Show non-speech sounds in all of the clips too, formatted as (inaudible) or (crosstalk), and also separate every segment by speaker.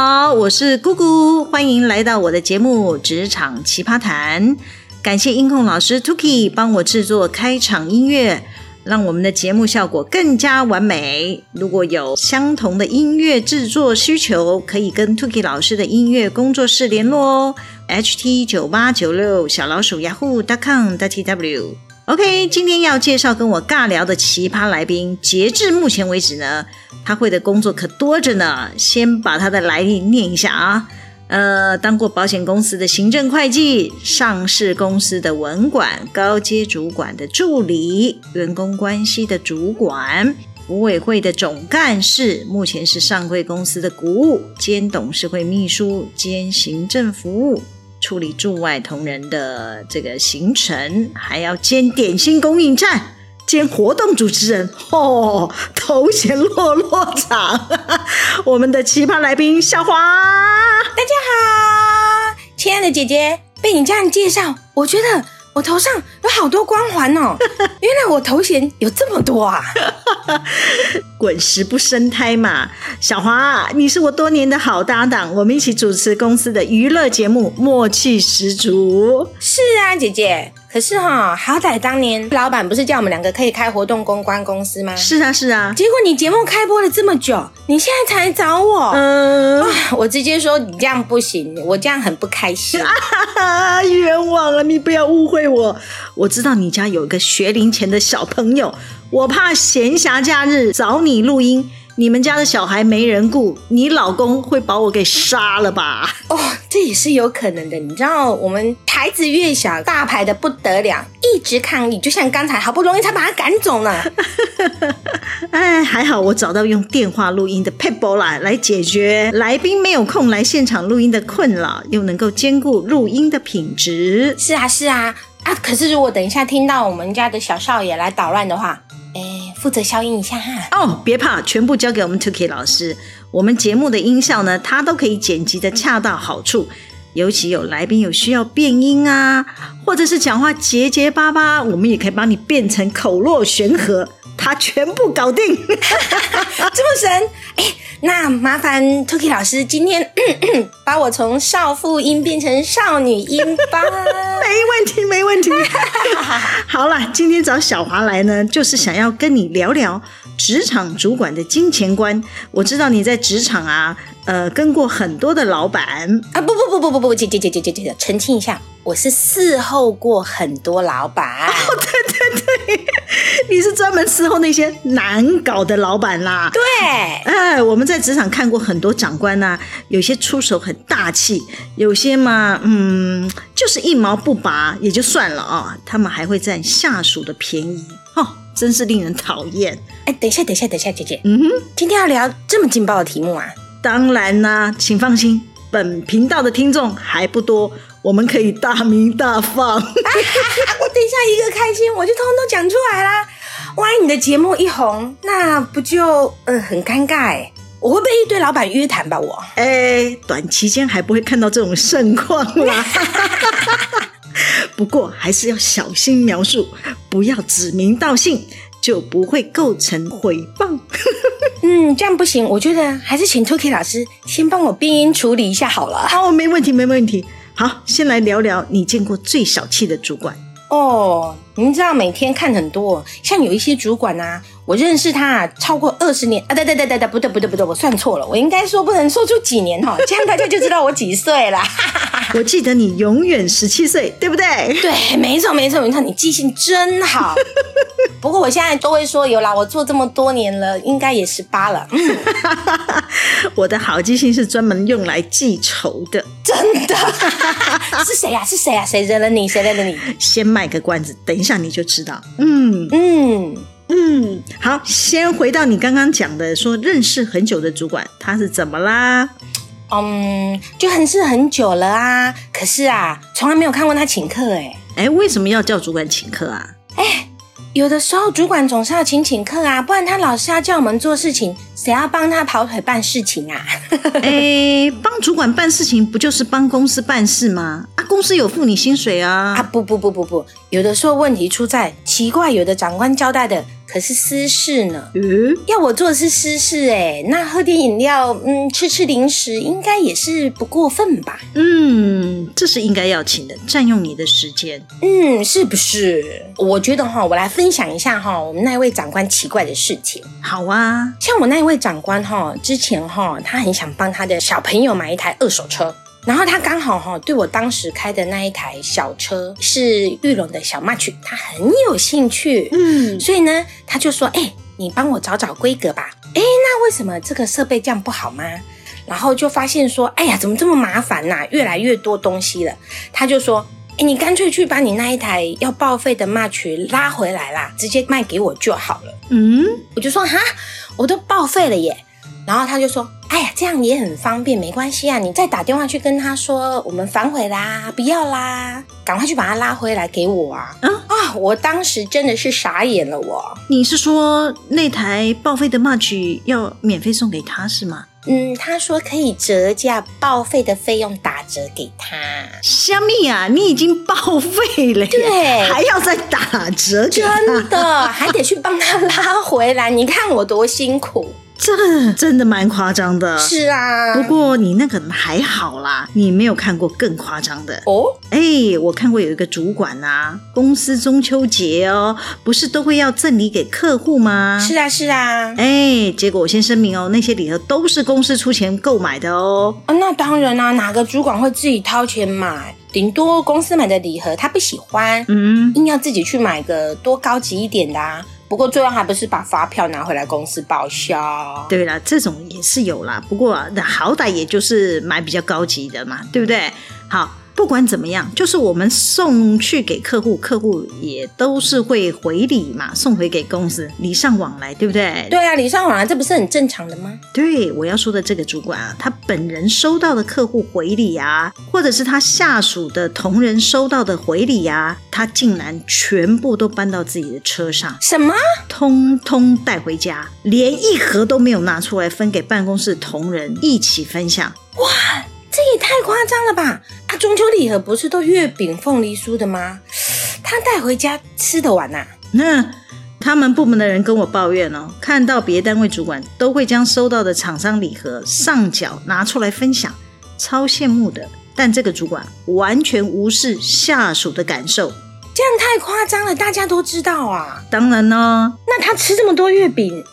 Speaker 1: 好，我是姑姑，欢迎来到我的节目《职场奇葩谈》。感谢音控老师 Tuki 帮我制作开场音乐，让我们的节目效果更加完美。如果有相同的音乐制作需求，可以跟 Tuki 老师的音乐工作室联络哦。ht 九八九六小老鼠 yahoo.com.tw OK，今天要介绍跟我尬聊的奇葩来宾，截至目前为止呢，他会的工作可多着呢。先把他的来历念一下啊，呃，当过保险公司的行政会计，上市公司的文管，高阶主管的助理，员工关系的主管，福委会的总干事，目前是上柜公司的股务兼董事会秘书兼行政服务。处理驻外同仁的这个行程，还要兼点心供应站，兼活动主持人，哦，头衔落落场。我们的奇葩来宾小华，
Speaker 2: 大家好，亲爱的姐姐，被你这样介绍，我觉得。我头上有好多光环哦，(laughs) 原来我头衔有这么多啊！
Speaker 1: 滚石不生胎嘛，小华，你是我多年的好搭档，我们一起主持公司的娱乐节目，默契十足。
Speaker 2: 是啊，姐姐。可是哈，好歹当年老板不是叫我们两个可以开活动公关公司吗？
Speaker 1: 是啊，是啊。
Speaker 2: 结果你节目开播了这么久，你现在才来找我。嗯，我直接说你这样不行，我这样很不开心。(laughs)
Speaker 1: 啊，冤枉啊，你不要误会我。我知道你家有一个学龄前的小朋友，我怕闲暇假日找你录音。你们家的小孩没人顾，你老公会把我给杀了吧？
Speaker 2: 哦，这也是有可能的。你知道，我们台子越小，大牌的不得了，一直抗议。就像刚才，好不容易才把他赶走呢。(laughs)
Speaker 1: 哎，还好我找到用电话录音的撇步啦，来解决来宾没有空来现场录音的困扰，又能够兼顾录音的品质。
Speaker 2: 是啊，是啊，啊！可是如果等一下听到我们家的小少爷来捣乱的话，哎，负责消音一下哈。
Speaker 1: 哦，别怕，全部交给我们 Tuki 老师。我们节目的音效呢，他都可以剪辑的恰到好处。尤其有来宾有需要变音啊，或者是讲话结结巴巴，我们也可以帮你变成口若悬河。他全部搞定，(laughs) 这
Speaker 2: 么神！哎，那麻烦 Tuki 老师今天 (clears throat) 把我从少妇音变成少女音吧。(laughs)
Speaker 1: 没问题，没问题。(laughs) 好了，今天找小华来呢，就是想要跟你聊聊职场主管的金钱观。我知道你在职场啊，呃，跟过很多的老板
Speaker 2: 啊，不不不不不不，姐姐姐姐姐姐，澄清一下，我是伺候过很多老板。哦，(laughs)
Speaker 1: 对对对。你是专门伺候那些难搞的老板啦。
Speaker 2: 对，
Speaker 1: 哎，我们在职场看过很多长官呐、啊，有些出手很大气，有些嘛，嗯，就是一毛不拔也就算了啊、哦，他们还会占下属的便宜，哦，真是令人讨厌。
Speaker 2: 哎，等一下，等一下，等一下，姐姐，嗯哼，今天要聊这么劲爆的题目啊？
Speaker 1: 当然啦，请放心，本频道的听众还不多。我们可以大鸣大放，啊、(laughs) 我
Speaker 2: 等一下一个开心，我就通通讲出来啦。万一你的节目一红，那不就呃很尴尬？我会被一堆老板约谈吧？我
Speaker 1: 哎，短期间还不会看到这种盛况啦。(laughs) 不过还是要小心描述，不要指名道姓，就不会构成诽谤。
Speaker 2: 嗯，这样不行，我觉得还是请 Tuki 老师先帮我变音处理一下好了。
Speaker 1: 好，没问题，没问题。好，先来聊聊你见过最小气的主管
Speaker 2: 哦。您知道每天看很多，像有一些主管啊，我认识他啊，超过二十年啊。对对对对对，不对不对不对，我算错了，我应该说不能说出几年哈，这样大家就知道我几岁了。(laughs)
Speaker 1: 我记得你永远十七岁，对不对？
Speaker 2: 对，没错没错没错，你记性真好。不过我现在都会说有啦，我做这么多年了，应该也十八了。嗯，(laughs)
Speaker 1: 我的好记性是专门用来记仇的，
Speaker 2: 真的。(laughs) 是谁呀？是谁呀？谁惹了你？谁惹了你？
Speaker 1: 先卖个关子，等一下你就知道。嗯嗯嗯，好，先回到你刚刚讲的，说认识很久的主管，他是怎么啦？
Speaker 2: 嗯，就认识很久了啊，可是啊，从来没有看过他请客哎。
Speaker 1: 哎，为什么要叫主管请客啊？
Speaker 2: 哎，有的时候主管总是要请请客啊，不然他老是要叫我们做事情，谁要帮他跑腿办事情啊？(laughs)
Speaker 1: 哎，帮主管办事情不就是帮公司办事吗？啊，公司有付你薪水啊。
Speaker 2: 啊，不不不不不，有的时候问题出在奇怪，有的长官交代的可是私事呢？
Speaker 1: 嗯，
Speaker 2: 要我做的是私事哎，那喝点饮料，嗯，吃吃零食，应该也是不过分吧？
Speaker 1: 嗯，这是应该要请的，占用你的时间。
Speaker 2: 嗯，是不是？我觉得哈，我来分享一下哈，我们那一位长官奇怪的事情。
Speaker 1: 好啊，
Speaker 2: 像我那一位长官哈，之前哈，他很想帮他的小朋友买一台二手车。然后他刚好哈，对我当时开的那一台小车是裕隆的小 March，他很有兴趣，
Speaker 1: 嗯，
Speaker 2: 所以呢，他就说：“哎，你帮我找找规格吧。”哎，那为什么这个设备这样不好吗？然后就发现说：“哎呀，怎么这么麻烦呐？越来越多东西了。”他就说：“哎，你干脆去把你那一台要报废的 March 拉回来啦，直接卖给我就好了。”
Speaker 1: 嗯，
Speaker 2: 我就说：“哈，我都报废了耶。”然后他就说。哎呀，这样也很方便，没关系啊，你再打电话去跟他说，我们反悔啦，不要啦，赶快去把他拉回来给我啊！啊啊！我当时真的是傻眼了我，我
Speaker 1: 你是说那台报废的 March 要免费送给他是吗？
Speaker 2: 嗯，他说可以折价报废的费用打折给他。
Speaker 1: 虾米啊，你已经报废了，
Speaker 2: 对，
Speaker 1: 还要再打折，
Speaker 2: 真的还得去帮他拉回来，你看我多辛苦。
Speaker 1: 这真的蛮夸张的，
Speaker 2: 是啊。
Speaker 1: 不过你那个还好啦，你没有看过更夸张的
Speaker 2: 哦。
Speaker 1: 哎，我看过有一个主管啊，公司中秋节哦，不是都会要赠礼给客户吗？
Speaker 2: 是啊，是啊。
Speaker 1: 哎，结果我先声明哦，那些礼盒都是公司出钱购买的哦。
Speaker 2: 哦，那当然啊，哪个主管会自己掏钱买？顶多公司买的礼盒他不喜欢，嗯，硬要自己去买个多高级一点的啊。不过最后还不是把发票拿回来公司报销？
Speaker 1: 对了，这种也是有啦。不过那好歹也就是买比较高级的嘛，对不对？好。不管怎么样，就是我们送去给客户，客户也都是会回礼嘛，送回给公司，礼尚往来，对不对？
Speaker 2: 对啊，礼尚往来，这不是很正常的吗？
Speaker 1: 对，我要说的这个主管啊，他本人收到的客户回礼啊，或者是他下属的同仁收到的回礼啊，他竟然全部都搬到自己的车上，
Speaker 2: 什么？
Speaker 1: 通通带回家，连一盒都没有拿出来分给办公室同仁一起分享。
Speaker 2: 哇！这也太夸张了吧！啊，中秋礼盒不是都月饼、凤梨酥的吗？他带回家吃得完呐、啊？
Speaker 1: 那他们部门的人跟我抱怨哦，看到别单位主管都会将收到的厂商礼盒上缴拿出来分享，超羡慕的。但这个主管完全无视下属的感受，
Speaker 2: 这样太夸张了，大家都知道啊。
Speaker 1: 当然呢，
Speaker 2: 那他吃这么多月饼，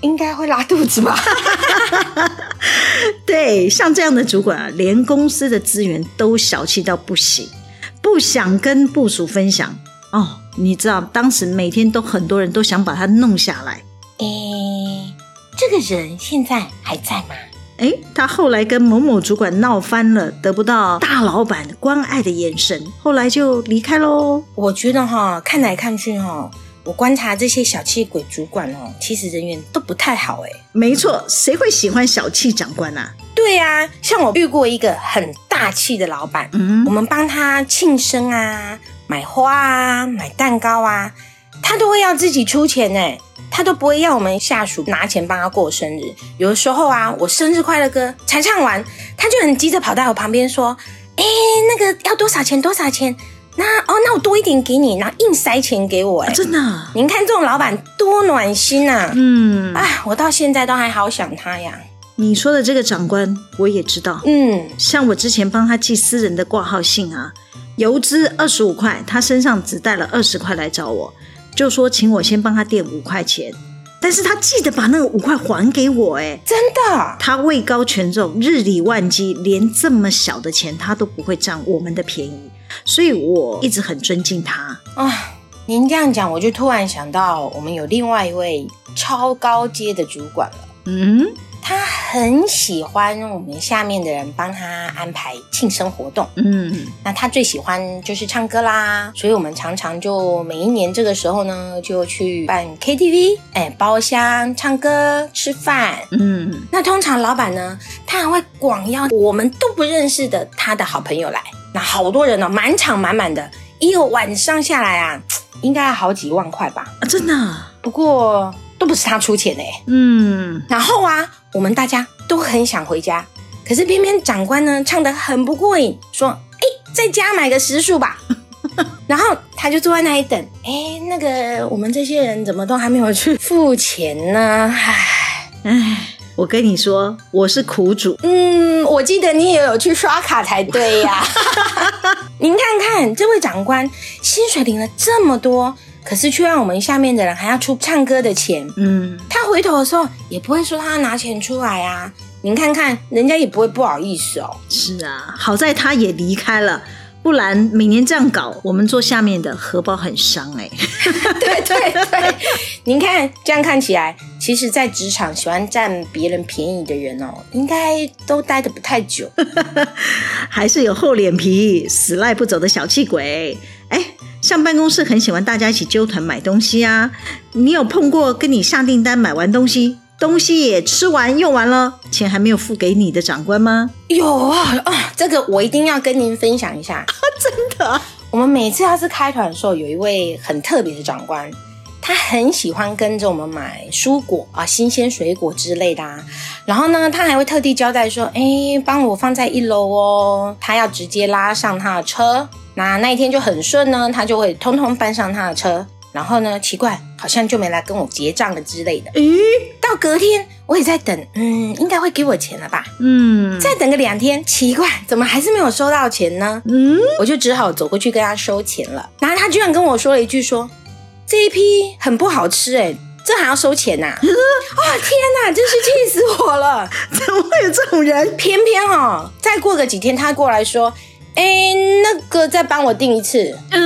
Speaker 2: 应该会拉肚子吧？(laughs)
Speaker 1: 对，像这样的主管啊，连公司的资源都小气到不行，不想跟部署分享哦。你知道，当时每天都很多人都想把他弄下来。
Speaker 2: 诶，这个人现在还在吗？
Speaker 1: 诶，他后来跟某某主管闹翻了，得不到大老板关爱的眼神，后来就离开喽。
Speaker 2: 我觉得哈，看来看去哈。我观察这些小气鬼主管哦，其实人缘都不太好哎。
Speaker 1: 没错，谁会喜欢小气长官啊？
Speaker 2: 对呀、啊，像我遇过一个很大气的老板，嗯，我们帮他庆生啊，买花啊，买蛋糕啊，他都会要自己出钱哎，他都不会要我们下属拿钱帮他过生日。有的时候啊，我生日快乐歌才唱完，他就很急着跑到我旁边说：“哎，那个要多少钱？多少钱？”那哦，那我多一点给你，然后硬塞钱给我，哎、
Speaker 1: 啊，真的、啊？
Speaker 2: 您看这种老板多暖心呐、啊！
Speaker 1: 嗯，
Speaker 2: 哎，我到现在都还好想他呀。
Speaker 1: 你说的这个长官，我也知道。
Speaker 2: 嗯，
Speaker 1: 像我之前帮他寄私人的挂号信啊，邮资二十五块，他身上只带了二十块来找我，就说请我先帮他垫五块钱，但是他记得把那个五块还给我，哎，
Speaker 2: 真的？
Speaker 1: 他位高权重，日理万机，连这么小的钱他都不会占我们的便宜。所以我一直很尊敬他
Speaker 2: 啊！您这样讲，我就突然想到，我们有另外一位超高阶的主管了。
Speaker 1: 嗯，
Speaker 2: 他很喜欢我们下面的人帮他安排庆生活动。
Speaker 1: 嗯，
Speaker 2: 那他最喜欢就是唱歌啦，所以我们常常就每一年这个时候呢，就去办 KTV，哎，包厢唱歌吃饭。
Speaker 1: 嗯，
Speaker 2: 那通常老板呢，他还会广邀我们都不认识的他的好朋友来。那好多人哦，满场满满的，一个晚上下来啊，应该要好几万块吧？
Speaker 1: 啊，真的？
Speaker 2: 不过都不是他出钱哎。
Speaker 1: 嗯。
Speaker 2: 然后啊，我们大家都很想回家，可是偏偏长官呢唱得很不过瘾，说：“哎，在家买个食宿吧。” (laughs) 然后他就坐在那里等。哎，那个我们这些人怎么都还没有去付钱呢？唉，
Speaker 1: 唉，我跟你说，我是苦主。
Speaker 2: 嗯，我记得你也有去刷卡才对呀。(laughs) 您看看这位长官，薪水领了这么多。可是却让我们下面的人还要出唱歌的钱，
Speaker 1: 嗯，
Speaker 2: 他回头的时候也不会说他要拿钱出来啊。您看看，人家也不会不好意思哦。
Speaker 1: 是啊，好在他也离开了，不然每年这样搞，我们做下面的荷包很伤哎。
Speaker 2: 对 (laughs) 对对，您看这样看起来，其实，在职场喜欢占别人便宜的人哦，应该都待的不太久，(laughs)
Speaker 1: 还是有厚脸皮、死赖不走的小气鬼哎。像办公室很喜欢大家一起揪团买东西啊，你有碰过跟你下订单买完东西，东西也吃完用完了，钱还没有付给你的长官吗？
Speaker 2: 有啊啊，这个我一定要跟您分享一下 (laughs) 啊，
Speaker 1: 真的。
Speaker 2: 我们每次要是开团的时候，有一位很特别的长官，他很喜欢跟着我们买蔬果啊、新鲜水果之类的啊，然后呢，他还会特地交代说，哎，帮我放在一楼哦，他要直接拉上他的车。那那一天就很顺呢，他就会通通搬上他的车，然后呢，奇怪，好像就没来跟我结账了之类的。
Speaker 1: 咦，
Speaker 2: 到隔天我也在等，嗯，应该会给我钱了吧？
Speaker 1: 嗯，
Speaker 2: 再等个两天，奇怪，怎么还是没有收到钱呢？
Speaker 1: 嗯，
Speaker 2: 我就只好走过去跟他收钱了。然后他居然跟我说了一句说，说这一批很不好吃，哎，这还要收钱呐、啊？(laughs) 哇、哦，天哪，真是气死我了！(laughs)
Speaker 1: 怎么会有这种人？
Speaker 2: 偏偏哦，再过个几天，他过来说。哎，那个再帮我订一次。
Speaker 1: 嗯，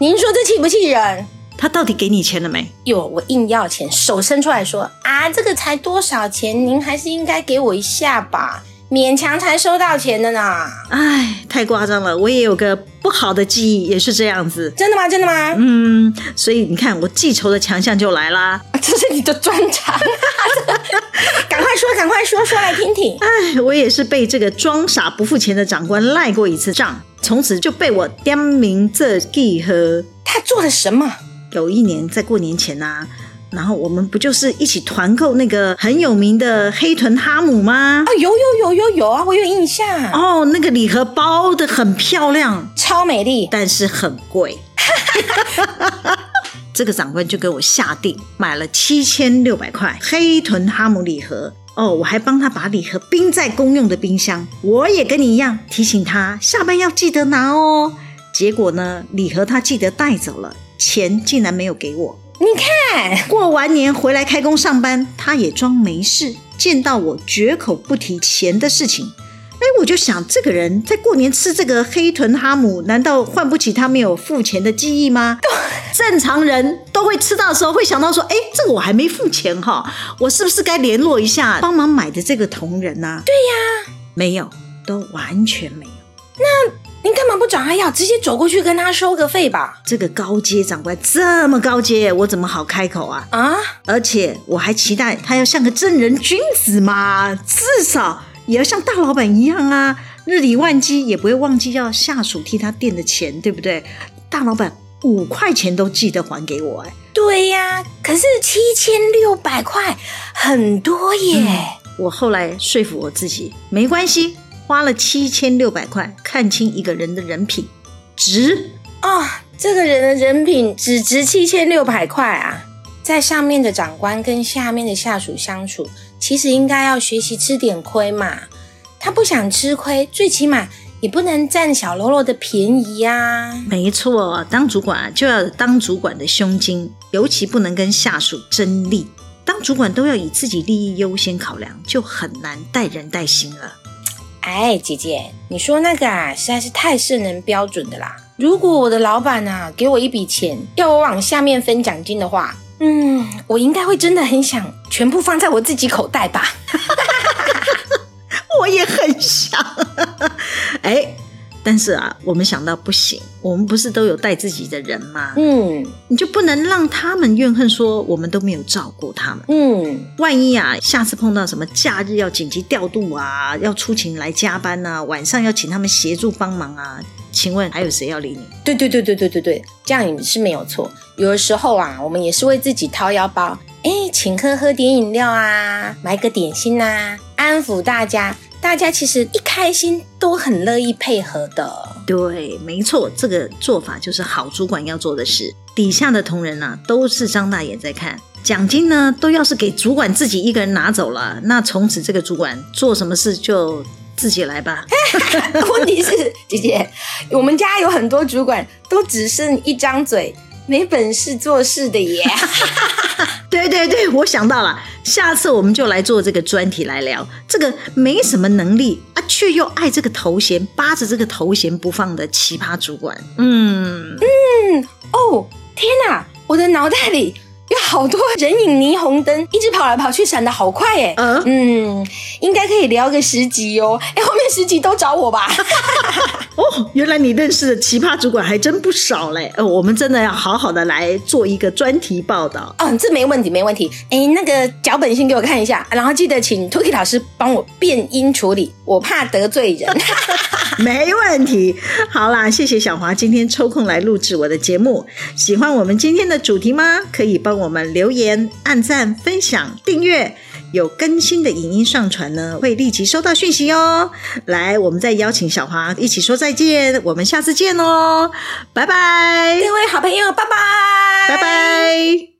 Speaker 2: 您说这气不气人？
Speaker 1: 他到底给你钱了没？
Speaker 2: 哟，我硬要钱，手伸出来说啊，这个才多少钱？您还是应该给我一下吧，勉强才收到钱的呢。
Speaker 1: 哎，太夸张了，我也有个不好的记忆，也是这样子。
Speaker 2: 真的吗？真的吗？
Speaker 1: 嗯，所以你看，我记仇的强项就来啦。
Speaker 2: 啊，(laughs) 这是你的专长。(laughs) 赶快说，赶快说，说来听听。
Speaker 1: 哎，我也是被这个装傻不付钱的长官赖过一次账，从此就被我点名这记和。
Speaker 2: 他做了什么？
Speaker 1: 有一年在过年前啊，然后我们不就是一起团购那个很有名的黑豚哈姆吗？
Speaker 2: 啊，有有有有有啊，我有印象。
Speaker 1: 哦，那个礼盒包的很漂亮，
Speaker 2: 超美丽，
Speaker 1: 但是很贵。(laughs) 这个长官就给我下定买了七千六百块黑豚哈姆礼盒哦，我还帮他把礼盒冰在公用的冰箱。我也跟你一样提醒他下班要记得拿哦。结果呢，礼盒他记得带走了，钱竟然没有给我。
Speaker 2: 你看，
Speaker 1: 过完年回来开工上班，他也装没事，见到我绝口不提钱的事情。哎，我就想，这个人在过年吃这个黑豚哈姆，难道换不起他没有付钱的记忆吗？(laughs) 正常人都会吃到的时候，会想到说，哎，这个我还没付钱哈，我是不是该联络一下帮忙买的这个同仁呢？
Speaker 2: 对呀，
Speaker 1: 没有，都完全没有。
Speaker 2: 那您干嘛不找他要，直接走过去跟他收个费吧？
Speaker 1: 这个高阶长官这么高阶，我怎么好开口啊？
Speaker 2: 啊！
Speaker 1: 而且我还期待他要像个正人君子嘛，至少。也要像大老板一样啊，日理万机也不会忘记要下属替他垫的钱，对不对？大老板五块钱都记得还给我，哎，
Speaker 2: 对呀。可是七千六百块很多耶。
Speaker 1: 嗯，我后来说服我自己，没关系，花了七千六百块，看清一个人的人品，值
Speaker 2: 哦。这个人的人品只值七千六百块啊！在上面的长官跟下面的下属相处。其实应该要学习吃点亏嘛，他不想吃亏，最起码也不能占小喽啰的便宜呀、啊。
Speaker 1: 没错，当主管就要当主管的胸襟，尤其不能跟下属争利。当主管都要以自己利益优先考量，就很难带人带心了。
Speaker 2: 哎，姐姐，你说那个啊，实在是太圣人标准的啦。如果我的老板啊给我一笔钱，要我往下面分奖金的话。嗯，我应该会真的很想全部放在我自己口袋吧。(laughs)
Speaker 1: 我也很想。(laughs) 哎，但是啊，我们想到不行，我们不是都有带自己的人吗？
Speaker 2: 嗯，
Speaker 1: 你就不能让他们怨恨说我们都没有照顾他们。
Speaker 2: 嗯，
Speaker 1: 万一啊，下次碰到什么假日要紧急调度啊，要出勤来加班啊，晚上要请他们协助帮忙啊。请问还有谁要理你？
Speaker 2: 对对对对对对对，这样也是没有错。有的时候啊，我们也是为自己掏腰包，哎，请客喝点饮料啊，买个点心呐、啊，安抚大家。大家其实一开心都很乐意配合的。
Speaker 1: 对，没错，这个做法就是好主管要做的事。底下的同仁啊，都是张大眼在看，奖金呢，都要是给主管自己一个人拿走了，那从此这个主管做什么事就自己来吧。(laughs)
Speaker 2: 问题是，姐姐，我们家有很多主管都只剩一张嘴。没本事做事的耶！(laughs)
Speaker 1: 对对对，我想到了，下次我们就来做这个专题来聊这个没什么能力啊，却又爱这个头衔，扒着这个头衔不放的奇葩主管。嗯
Speaker 2: 嗯，哦，天哪，我的脑袋里。有好多人影霓虹灯，一直跑来跑去，闪的好快哎！嗯嗯，应该可以聊个十集哦。(laughs) 哎，后面十集都找我吧。(laughs)
Speaker 1: 哦，原来你认识的奇葩主管还真不少嘞。呃，我们真的要好好的来做一个专题报道。
Speaker 2: 嗯，这没问题，没问题。哎，那个脚本先给我看一下，然后记得请 Tokey 老师帮我变音处理，我怕得罪人。(laughs)
Speaker 1: 没问题。好啦，谢谢小华今天抽空来录制我的节目。喜欢我们今天的主题吗？可以帮。我们留言、按赞、分享、订阅，有更新的影音上传呢，会立即收到讯息哦。来，我们再邀请小华一起说再见，我们下次见哦，拜拜，
Speaker 2: 各位好朋友，拜拜，
Speaker 1: 拜拜。